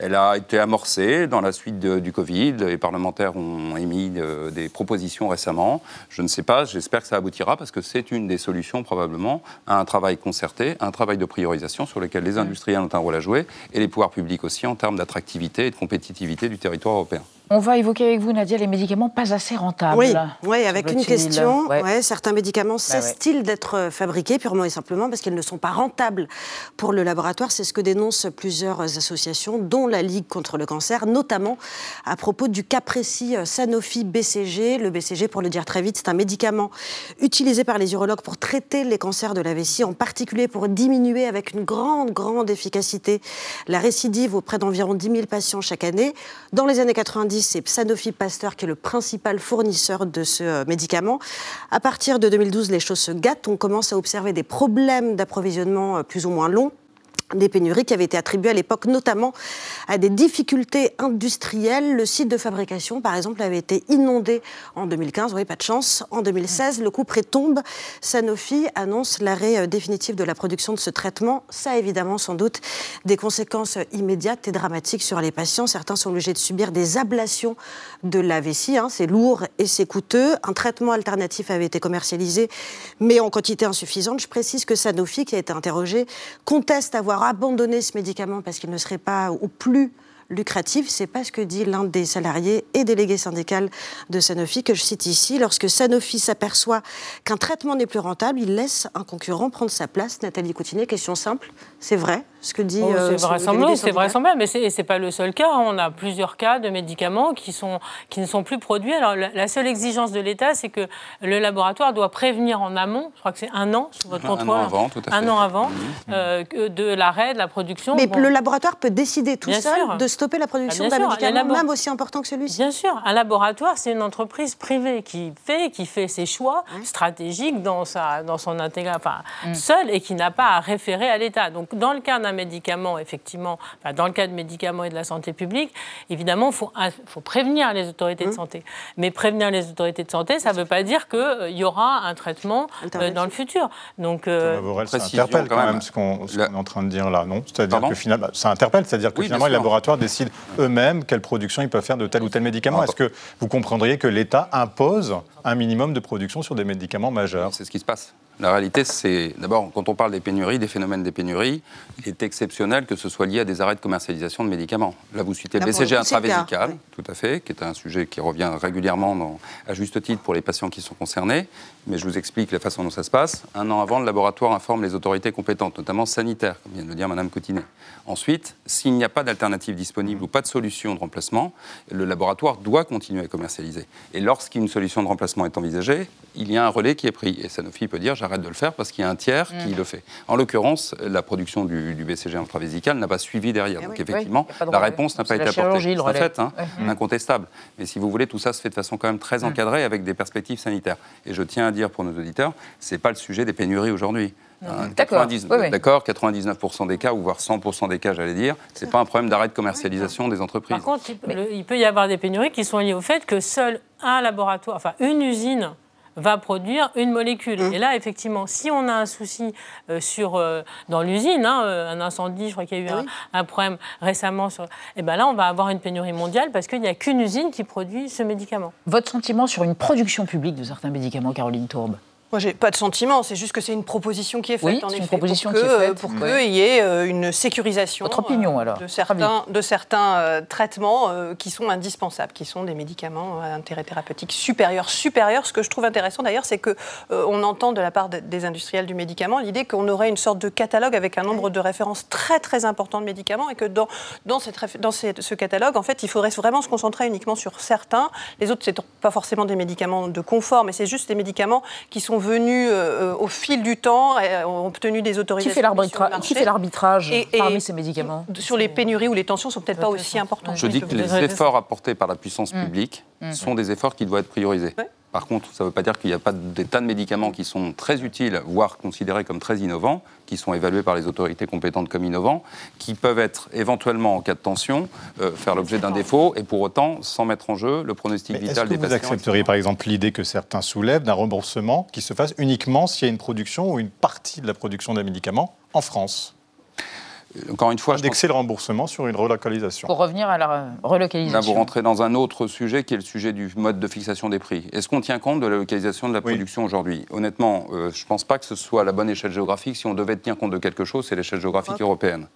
Elle a été amorcée dans la suite du Covid. Les parlementaires ont émis euh, des propositions récemment. Je ne sais pas, j'espère que ça aboutira parce que c'est une des solutions probablement à un travail concerté, un travail de priorisation sur lequel les industriels ont un rôle à jouer et les pouvoirs publics aussi en termes d'attractivité et de compétitivité du territoire européen. On va évoquer avec vous, Nadia, les médicaments pas assez rentables. Oui, oui avec une question. certains médicaments bah cessent-ils d'être euh, fabriqués purement et simplement parce qu'ils ne sont pas rentables pour le laboratoire? C'est ce que dénoncent plusieurs associations, dont la Ligue contre le cancer, notamment à propos du cas précis euh, Sanofi BCG. Le BCG, pour le dire très vite, c'est un médicament utilisé par les urologues pour traiter les cancers de la vessie, en particulier pour diminuer avec une grande, grande efficacité la récidive auprès d'environ 10 000 patients chaque année. Dans les années 90, c'est Sanofi Pasteur qui est le principal fournisseur de ce euh, médicament. À partir de 2012, les choses se gâtent. On commence à observer des problèmes d'approvisionnement euh, plus ou moins longs des pénuries qui avaient été attribuées à l'époque notamment à des difficultés industrielles. Le site de fabrication, par exemple, avait été inondé en 2015, oui, pas de chance. En 2016, le coup près tombe. Sanofi annonce l'arrêt euh, définitif de la production de ce traitement. Ça a évidemment sans doute des conséquences immédiates et dramatiques sur les patients. Certains sont obligés de subir des ablations de la vessie. Hein. C'est lourd et c'est coûteux. Un traitement alternatif avait été commercialisé, mais en quantité insuffisante. Je précise que Sanofi, qui a été interrogé, conteste avoir abandonné ce médicament parce qu'il ne serait pas au plus lucratif. C'est pas ce que dit l'un des salariés et délégué syndical de Sanofi que je cite ici. Lorsque Sanofi s'aperçoit qu'un traitement n'est plus rentable, il laisse un concurrent prendre sa place. Nathalie Coutinet, question simple, c'est vrai ce que dit. Oh, euh, c'est vraisemblable, c'est vraisemblable, mais ce n'est pas le seul cas. On a plusieurs cas de médicaments qui, sont, qui ne sont plus produits. Alors la, seule exigence de l'État, c'est que le laboratoire doit prévenir en amont, je crois que c'est un an sous votre contrôle, un an avant, tout à fait. Un an avant euh, de l'arrêt de la production. Mais le laboratoire peut décider tout seul de stopper la production ah, d'un médicament, même aussi important que celui-ci. Bien sûr, un laboratoire, c'est une entreprise privée qui fait, qui fait ses choix stratégiques dans, sa, dans son intégration, enfin, mm. seule et qui n'a pas à référer à l'État. Donc dans le cas d'un médicament, effectivement, dans le cas de médicaments et de la santé publique, évidemment, il faut, faut, prévenir les autorités de mmh. santé. Mais prévenir les autorités de santé, ça ne veut pas dire qu'il euh, y aura un traitement euh, dans le futur. Donc, euh, ça interpelle quand même, ce qu'on est en train de dire là, non? C'est-à-dire que finalement, ça interpelle, c'est-à-dire que finalement, les laboratoires décident eux-mêmes quelle production ils peuvent faire de tel ou tel médicament. Est-ce que vous comprendriez que l'État impose un minimum de production sur des médicaments majeurs? C'est ce qui se passe. La réalité, c'est d'abord, quand on parle des pénuries, des phénomènes des pénuries, il est exceptionnel que ce soit lié à des arrêts de commercialisation de médicaments. Là, vous citez le BCG intravésical, tout à fait, qui est un sujet qui revient régulièrement dans, à juste titre pour les patients qui sont concernés. Mais je vous explique la façon dont ça se passe. Un an avant, le laboratoire informe les autorités compétentes, notamment sanitaires, comme vient de le dire Mme Coutinet. Ensuite, s'il n'y a pas d'alternative disponible ou pas de solution de remplacement, le laboratoire doit continuer à commercialiser. Et lorsqu'une solution de remplacement est envisagée, il y a un relais qui est pris. Et Sanofi peut dire j'arrête de le faire parce qu'il y a un tiers qui mm. le fait. En l'occurrence, la production du, BCG intravésical n'a pas suivi derrière. Eh Donc effectivement, la réponse n'a pas été apportée. C'est un fait, hein, mm. incontestable. Mais si vous voulez, tout ça se fait de façon quand même très mm. encadrée avec des perspectives sanitaires. Et je tiens à dire pour nos auditeurs, c'est pas le sujet des pénuries aujourd'hui. Hein, d'accord, 99% des cas, ou voire 100% des cas, j'allais dire, c'est pas un problème d'arrêt de commercialisation des entreprises. Par contre, il peut y avoir des pénuries qui sont liées au fait que seul un laboratoire, enfin une usine va produire une molécule. Mmh. Et là, effectivement, si on a un souci euh, sur, euh, dans l'usine, hein, euh, un incendie, je crois qu'il y a eu un, problème récemment, sur, et eh ben là, on va avoir une pénurie mondiale parce qu'il n'y a qu'une usine qui produit ce médicament. Votre sentiment sur une production publique de certains médicaments, Caroline Tourbe moi, j'ai pas de sentiment, c'est juste que c'est une proposition qui est faite, en effet, une proposition pour qui est faite, pour qu'il y ait euh, une sécurisation Votre opinion, euh, alors. de certains, de certains euh, traitements qui sont indispensables, qui sont des médicaments à intérêt thérapeutique supérieur. Supérieur, ce que je trouve intéressant d'ailleurs, c'est que on entend de la part des industriels du médicament l'idée qu'on aurait une sorte de catalogue avec un nombre de références très très important de médicaments et que dans, dans, cette, dans ce catalogue, en fait, il faudrait vraiment se concentrer uniquement sur certains. Les autres, c'est pas forcément des médicaments de confort, mais c'est juste des médicaments qui sont venus euh, au fil du temps, euh, ont obtenu des autorisations. Qui fait l'arbitrage parmi ces médicaments Sur les pénuries où les tensions sont peut-être pas aussi importantes. Je dis que les efforts apportés par la puissance mmh. publique mmh. sont des efforts qui doivent être priorisés. Par contre, ça ne veut pas dire qu'il n'y a pas des tas de médicaments qui sont très utiles, voire considérés comme très innovants, qui sont évalués par les autorités compétentes comme innovants, qui peuvent être éventuellement, en cas de tension, euh, faire l'objet d'un défaut, et pour autant, sans mettre en jeu le pronostic vital des patients. Vous accepteriez par exemple l'idée que certains soulèvent d'un remboursement qui se fasse uniquement s'il y a une production ou une partie de la production des médicaments en France? Encore une fois, indexer le remboursement sur une relocalisation. Pour revenir à la relocalisation. Là, vous rentrez dans un autre sujet qui est le sujet du mode de fixation des prix. Est-ce qu'on tient compte de la localisation de la production aujourd'hui? Honnêtement, euh, je ne pense pas que ce soit la bonne échelle géographique. Si on devait tenir compte de quelque chose, c'est l'échelle géographique européenne.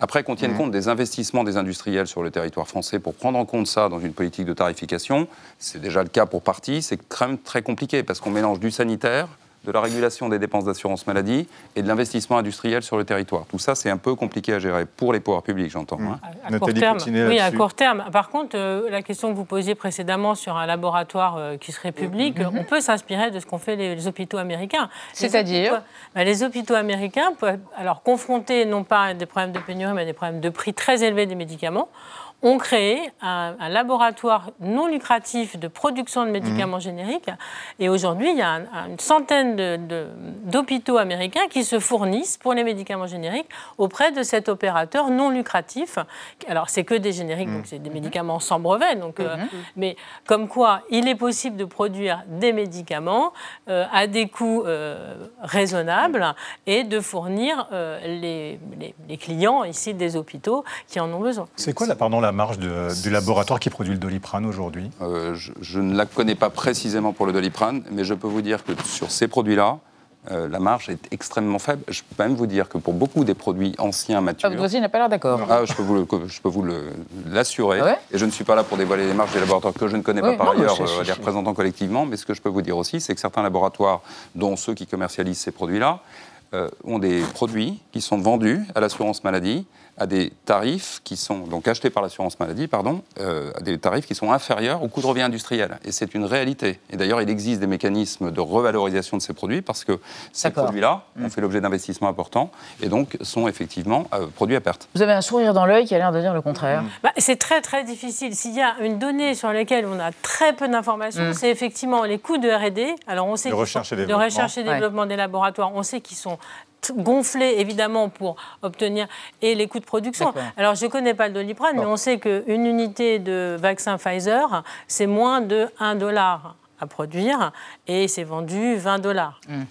Après, qu'on tienne mmh. compte des investissements des industriels sur le territoire français pour prendre en compte ça dans une politique de tarification, c'est déjà le cas pour partie. C'est quand même très compliqué parce qu'on mélange du sanitaire, de la régulation des dépenses d'assurance maladie et de l'investissement industriel sur le territoire. Tout ça, c'est un peu compliqué à gérer pour les pouvoirs publics, j'entends. Hein. À, court terme, oui, à court terme. Par contre, euh, la question que vous posiez précédemment sur un laboratoire euh, qui serait public, mm-hmm. on peut s'inspirer de ce qu'ont fait les, hôpitaux américains. C'est-à-dire bah, Les hôpitaux américains peuvent, alors confrontés non pas à des problèmes de pénurie, mais à des problèmes de prix très élevés des médicaments, ont créé un, laboratoire non lucratif de production de médicaments mmh. génériques. Et aujourd'hui, il y a une centaine d'hôpitaux américains qui se fournissent pour les médicaments génériques auprès de cet opérateur non lucratif. Alors, c'est que des génériques, mmh. donc c'est des médicaments sans brevet. Donc, euh, mmh. mais comme quoi, il est possible de produire des médicaments euh, à des coûts euh, raisonnables et de fournir les, les, clients ici des hôpitaux qui en ont besoin. C'est quoi, la, pardon, la marge du laboratoire qui produit le doliprane aujourd'hui? Je, je, ne la connais pas précisément pour le doliprane, mais je peux vous dire que sur ces produits-là, euh, la marge est extrêmement faible. Je peux même vous dire que pour beaucoup des produits anciens matures. Ah, votre n'a pas l'air d'accord. Ah, je peux vous, l'assurer. Ah et je ne suis pas là pour dévoiler les marges des laboratoires que je ne connais pas par ailleurs, euh, les représentant collectivement. Mais ce que je peux vous dire aussi, c'est que certains laboratoires, dont ceux qui commercialisent ces produits-là, euh, ont des produits qui sont vendus à l'assurance maladie à des tarifs qui sont donc achetés par l'assurance maladie, pardon, euh, à des tarifs qui sont inférieurs au coût de revient industriel. Et c'est une réalité. Et d'ailleurs, il existe des mécanismes de revalorisation de ces produits parce que ces produits-là ont mm. fait l'objet d'investissements importants et donc sont effectivement euh, produits à perte. Vous avez un sourire dans l'œil qui a l'air de dire le contraire. Bah, c'est très très difficile. S'il y a une donnée sur laquelle on a très peu d'informations, mm. c'est effectivement les coûts de R&D. Alors on sait de recherche, et de recherche et développement des laboratoires. On sait qu'ils sont gonflé évidemment pour obtenir et les coûts de production. Alors je ne connais pas le doliprane, mais on sait qu'une unité de vaccin Pfizer, c'est moins de 1 dollar à produire et c'est vendu 20 dollars. Mm.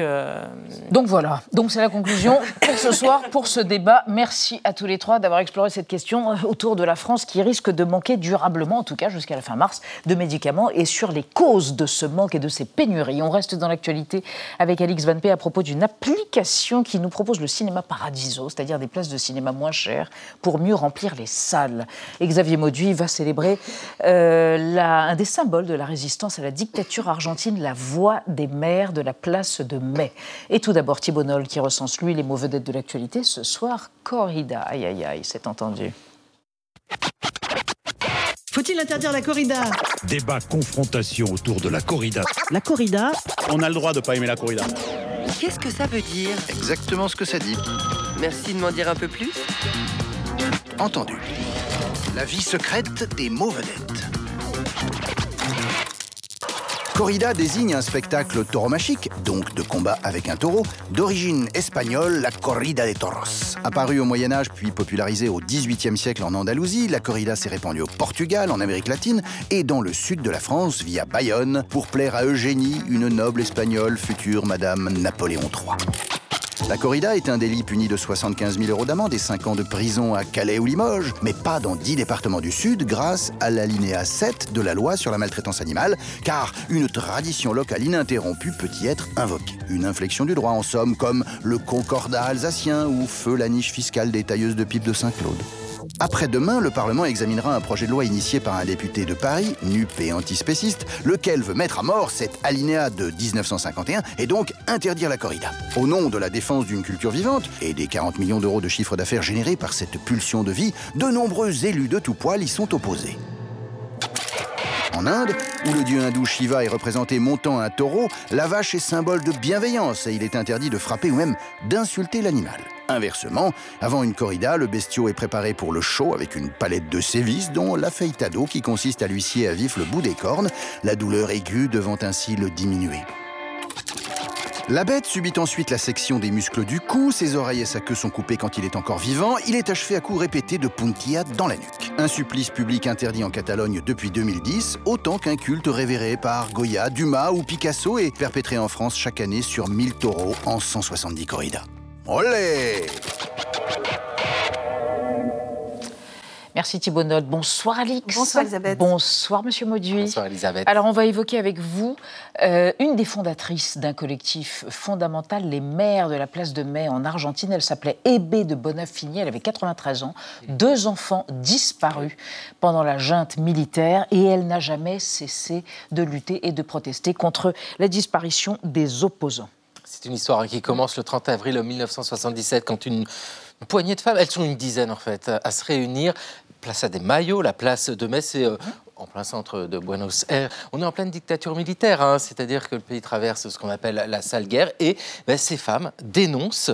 Euh, donc voilà, donc c'est la conclusion pour ce soir, pour ce débat. Merci à tous les trois d'avoir exploré cette question euh, autour de la France qui risque de manquer durablement, en tout cas jusqu'à la fin mars, de médicaments et sur les causes de ce manque et de ces pénuries. On reste dans l'actualité avec Alix Van P à propos d'une application qui nous propose le cinéma paradiso, c'est-à-dire des places de cinéma moins chères pour mieux remplir les salles. Xavier Mauduit va célébrer euh, un des symboles de la résistance à la dictature argentine, la voix des mères de la place de mai. Et tout d'abord, Thibault Nol qui recense, lui, les mots vedettes de l'actualité. Ce soir, corrida. Aïe, aïe, aïe, c'est entendu. Faut-il interdire la corrida? Débat, confrontation autour de la corrida. La corrida? On a le droit de pas aimer la corrida. Qu'est-ce que ça veut dire? Exactement ce que ça dit. Merci de m'en dire un peu plus. Entendu. La vie secrète des mots vedettes. Corrida désigne un spectacle tauromachique, donc de combat avec un taureau, d'origine espagnole, la corrida de toros. Apparue au Moyen Âge puis popularisée au XVIIIe siècle en Andalousie, la corrida s'est répandue au Portugal, en Amérique latine et dans le sud de la France via Bayonne pour plaire à Eugénie, une noble espagnole, future Madame Napoléon III. La corrida est un délit puni de 75 000 euros d'amende et 5 ans de prison à Calais ou Limoges, mais pas dans 10 départements du Sud grâce à l'alinéa 7 de la loi sur la maltraitance animale, car une tradition locale ininterrompue peut y être invoquée. Une inflexion du droit en somme, comme le concordat alsacien ou feu la niche fiscale des tailleuses de pipe de Saint-Claude. Après-demain, le Parlement examinera un projet de loi initié par un député de Paris, NUP et antispéciste, lequel veut mettre à mort cet alinéa de 1951 et donc interdire la corrida. Au nom de la défense d'une culture vivante et des 40 millions d'euros de chiffre d'affaires générés par cette pulsion de vie, de nombreux élus de tout poil y sont opposés. En Inde, où le dieu hindou Shiva est représenté montant un taureau, la vache est symbole de bienveillance et il est interdit de frapper ou même d'insulter l'animal. Inversement, avant une corrida, le bestiau est préparé pour le show avec une palette de sévices, dont l'affeitado qui consiste à lui scier à vif le bout des cornes, la douleur aiguë devant ainsi le diminuer. La bête subit ensuite la section des muscles du cou, ses oreilles et sa queue sont coupées quand il est encore vivant, il est achevé à coups répétés de puntilla dans la nuque. Un supplice public interdit en Catalogne depuis 2010, autant qu'un culte révéré par Goya, Dumas ou Picasso et perpétré en France chaque année sur 1000 taureaux en 170 corridas. Olé Merci Thibault Note. Bonsoir Alix. Bonsoir Elisabeth. Bonsoir Monsieur Mauduit. Bonsoir Elisabeth. Alors on va évoquer avec vous euh, une des fondatrices d'un collectif fondamental, les mères de la place de Mai en Argentine. Elle s'appelait Ebe de Bonafini. Elle avait 93 ans, deux enfants disparus pendant la junte militaire et elle n'a jamais cessé de lutter et de protester contre la disparition des opposants. C'est une histoire qui commence le 30 avril 1977 quand une poignée de femmes, elles sont une dizaine en fait, à se réunir. Place à des maillots, la place de Metz, c'est euh, en plein centre de Buenos Aires. On est en pleine dictature militaire, hein, c'est-à-dire que le pays traverse ce qu'on appelle la sale guerre et ben, ces femmes dénoncent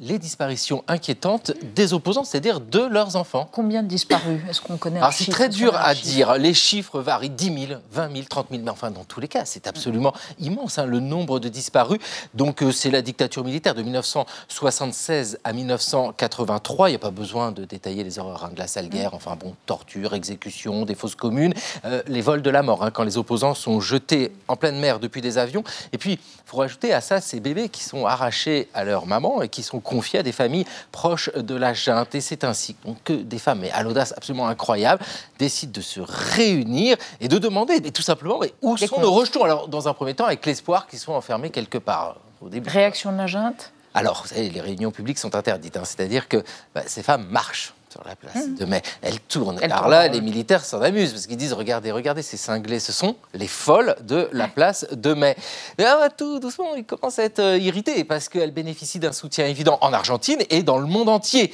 les disparitions inquiétantes des opposants, c'est-à-dire de leurs enfants. Combien de disparus Est-ce qu'on connaît Alors c'est très dur à dire. Les chiffres varient 10 000, 20 000, 30 000, mais enfin dans tous les cas, c'est absolument immense hein, le nombre de disparus. Donc euh, c'est la dictature militaire de 1976 à 1983. Il n'y a pas besoin de détailler les horreurs hein, de la sale guerre. Enfin bon, torture, exécution, des fausses communes, euh, les vols de la mort hein, quand les opposants sont jetés en pleine mer depuis des avions. Et puis, il faut rajouter à ça ces bébés qui sont arrachés à leur maman et qui sont confiés à des familles proches de la junte. Et c'est ainsi que des femmes, mais à l'audace absolument incroyable, décident de se réunir et de demander mais tout simplement mais où sont nos rejetons? Alors, dans un premier temps, avec l'espoir qu'ils soient enfermés quelque part. Au début. Réaction de la junte? Alors, vous savez, les réunions publiques sont interdites. hein. C'est-à-dire que bah, ces femmes marchent sur la place Mmh. de mai. Elles tournent. Elles Alors là, ouais. les militaires s'en amusent parce qu'ils disent regardez, regardez, ces cinglés, ce sont les folles de la place de mai. Et là, tout doucement, ils commencent à être euh, irrités parce qu'elles bénéficient d'un soutien évident en Argentine et dans le monde entier.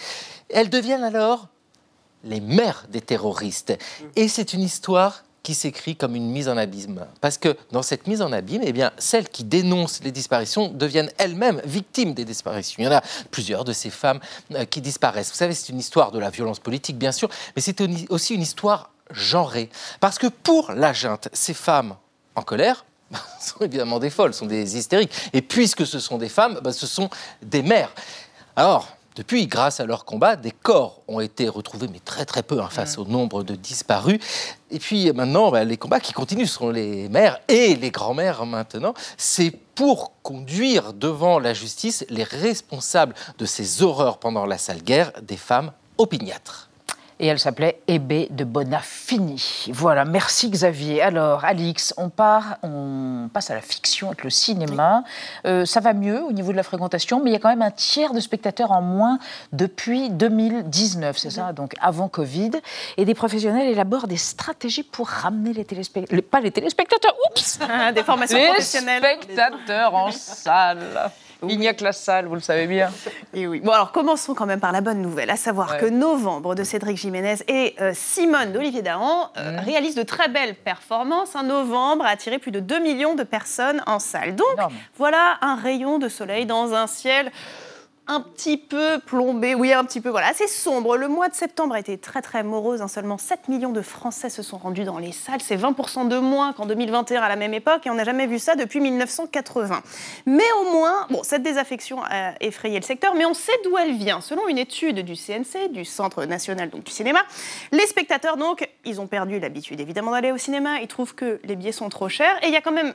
Elles deviennent alors les mères des terroristes. Et c'est une histoire qui s'écrit comme une mise en abîme. Parce que dans cette mise en abîme, eh bien, celles qui dénoncent les disparitions deviennent elles-mêmes victimes des disparitions. Il y en a plusieurs de ces femmes euh, qui disparaissent. Vous savez, c'est une histoire de la violence politique, bien sûr, mais c'est aussi une histoire genrée. Parce que pour la junte, ces femmes en colère, sont évidemment des folles, sont des hystériques. Et puisque ce sont des femmes, bah, ce sont des mères. Alors, depuis, grâce à leur combat, des corps ont été retrouvés, mais très très peu hein, face au nombre de disparus. Et puis maintenant, bah, les combats qui continuent sont les mères et les grands-mères maintenant. C'est pour conduire devant la justice les responsables de ces horreurs pendant la sale guerre des femmes opiniâtres. Et elle s'appelait Hébé de Bonafini. Voilà, merci Xavier. Alors, Alix, on, part, on passe à la fiction avec le cinéma. Euh, ça va mieux au niveau de la fréquentation, mais il y a quand même un tiers de spectateurs en moins depuis 2019, c'est ça Donc avant Covid. Et des professionnels élaborent des stratégies pour ramener les téléspectateurs. Pas les téléspectateurs, oups Des formations les professionnelles. spectateurs en salle. Il n'y a que la salle, vous le savez bien. Et oui. Bon, alors commençons quand même par la bonne nouvelle, à savoir Ouais. que Novembre de Cédric Jiménez et euh, Simone d'Olivier Dahan euh, Mhm. réalisent de très belles performances. Un Novembre a attiré plus de 2 millions de personnes en salle. Donc, voilà un rayon de soleil dans un ciel un petit peu plombé, oui, un petit peu, voilà, assez sombre. Le mois de septembre a été très très morose. hein. Seulement 7 millions de Français se sont rendus dans les salles. C'est 20% de moins qu'en 2021 à la même époque et on n'a jamais vu ça depuis 1980. Mais au moins, bon, cette désaffection a effrayé le secteur, mais on sait d'où elle vient. Selon une étude du CNC, du Centre national donc, du cinéma, les spectateurs, donc, ils ont perdu l'habitude évidemment d'aller au cinéma. Ils trouvent que les billets sont trop chers et il y a quand même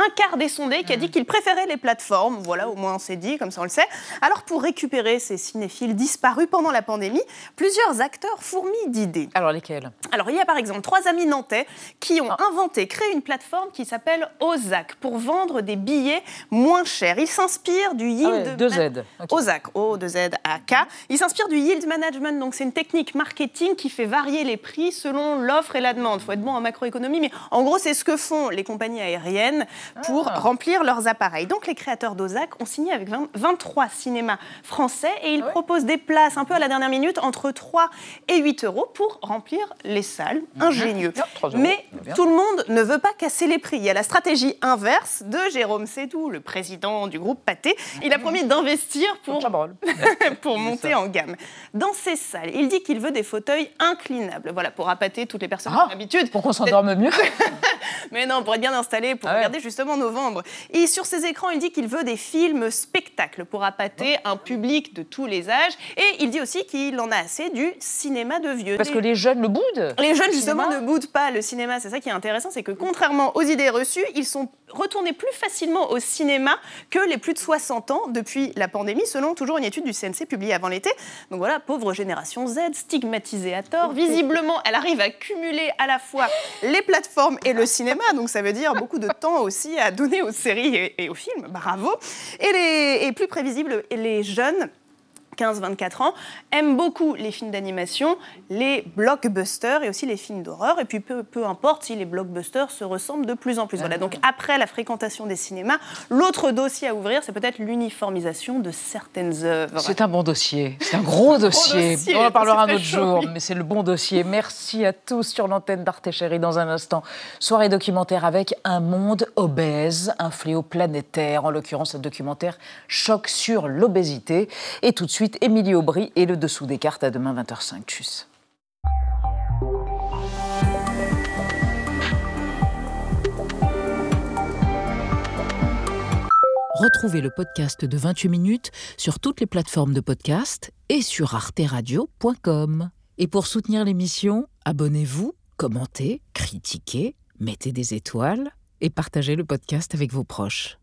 un quart des sondés qui a dit qu'il préférait les plateformes. Voilà, au moins on s'est dit, comme ça on le sait. Alors pour récupérer ces cinéphiles disparus pendant la pandémie, plusieurs acteurs fourmillent d'idées. Alors lesquels? Alors il y a par exemple trois amis nantais qui ont inventé, créé une plateforme qui s'appelle Ozac pour vendre des billets moins chers. Ils s'inspirent du yield... Ah ouais, deux ma- Z. Ozac, O-2-Z-A-K. Ils s'inspirent du yield management, donc c'est une technique marketing qui fait varier les prix selon l'offre et la demande. Il faut être bon en macroéconomie, mais en gros c'est ce que font les compagnies aériennes pour Ah. remplir leurs appareils. Donc les créateurs d'Ozac ont signé avec 20 23 cinémas français et ils proposent des places un peu à la dernière minute entre 3 et 8 euros pour remplir les salles. Ingénieux. Ah, 3 euros, Mais tout le monde ne veut pas casser les prix. Il y a la stratégie inverse de Jérôme Sédou, le président du groupe Pathé. Il a promis d'investir pour, pour monter en gamme. Dans ces salles, il dit qu'il veut des fauteuils inclinables. Voilà, pour appâter toutes les personnes qui ont l'habitude. Ah, Pour qu'on s'endorme mieux Mais non, pour être bien installé, pour Ah ouais. regarder justement novembre. Et sur ses écrans, il dit qu'il veut des films spectacles pour appâter un public de tous les âges. Et il dit aussi qu'il en a assez du cinéma de vieux. Parce que les jeunes le boudent. les jeunes, Le justement, cinéma. ne boudent pas le cinéma. C'est ça qui est intéressant, c'est que contrairement aux idées reçues, ils sont retournés plus facilement au cinéma que les plus de 60 ans depuis la pandémie, selon toujours une étude du CNC publiée avant l'été. Donc voilà, pauvre génération Z, stigmatisée à tort. Visiblement, elle arrive à cumuler à la fois les plateformes et le cinéma. Donc ça veut dire beaucoup de temps à donner aux séries et, aux films. Bravo. Et, les, plus prévisible, les jeunes 15-24 ans, aiment beaucoup les films d'animation, les blockbusters et aussi les films d'horreur. Et puis peu, peu importe si les blockbusters se ressemblent de plus en plus. Voilà, donc après la fréquentation des cinémas, l'autre dossier à ouvrir, c'est peut-être l'uniformisation de certaines œuvres. C'est un bon dossier, c'est un gros dossier. On en parlera un autre jour, mais c'est le bon dossier. Merci à tous sur l'antenne d'Arte Chérie dans un instant. Soirée documentaire avec un monde obèse, un fléau planétaire, en l'occurrence un documentaire choc sur l'obésité. Et tout de suite, Émilie Aubry et le dessous des cartes à demain 20h05. Tchuss. Retrouvez le podcast de 28 minutes sur toutes les plateformes de podcast et sur arteradio.com. Et pour soutenir l'émission, abonnez-vous, commentez, critiquez, mettez des étoiles et partagez le podcast avec vos proches.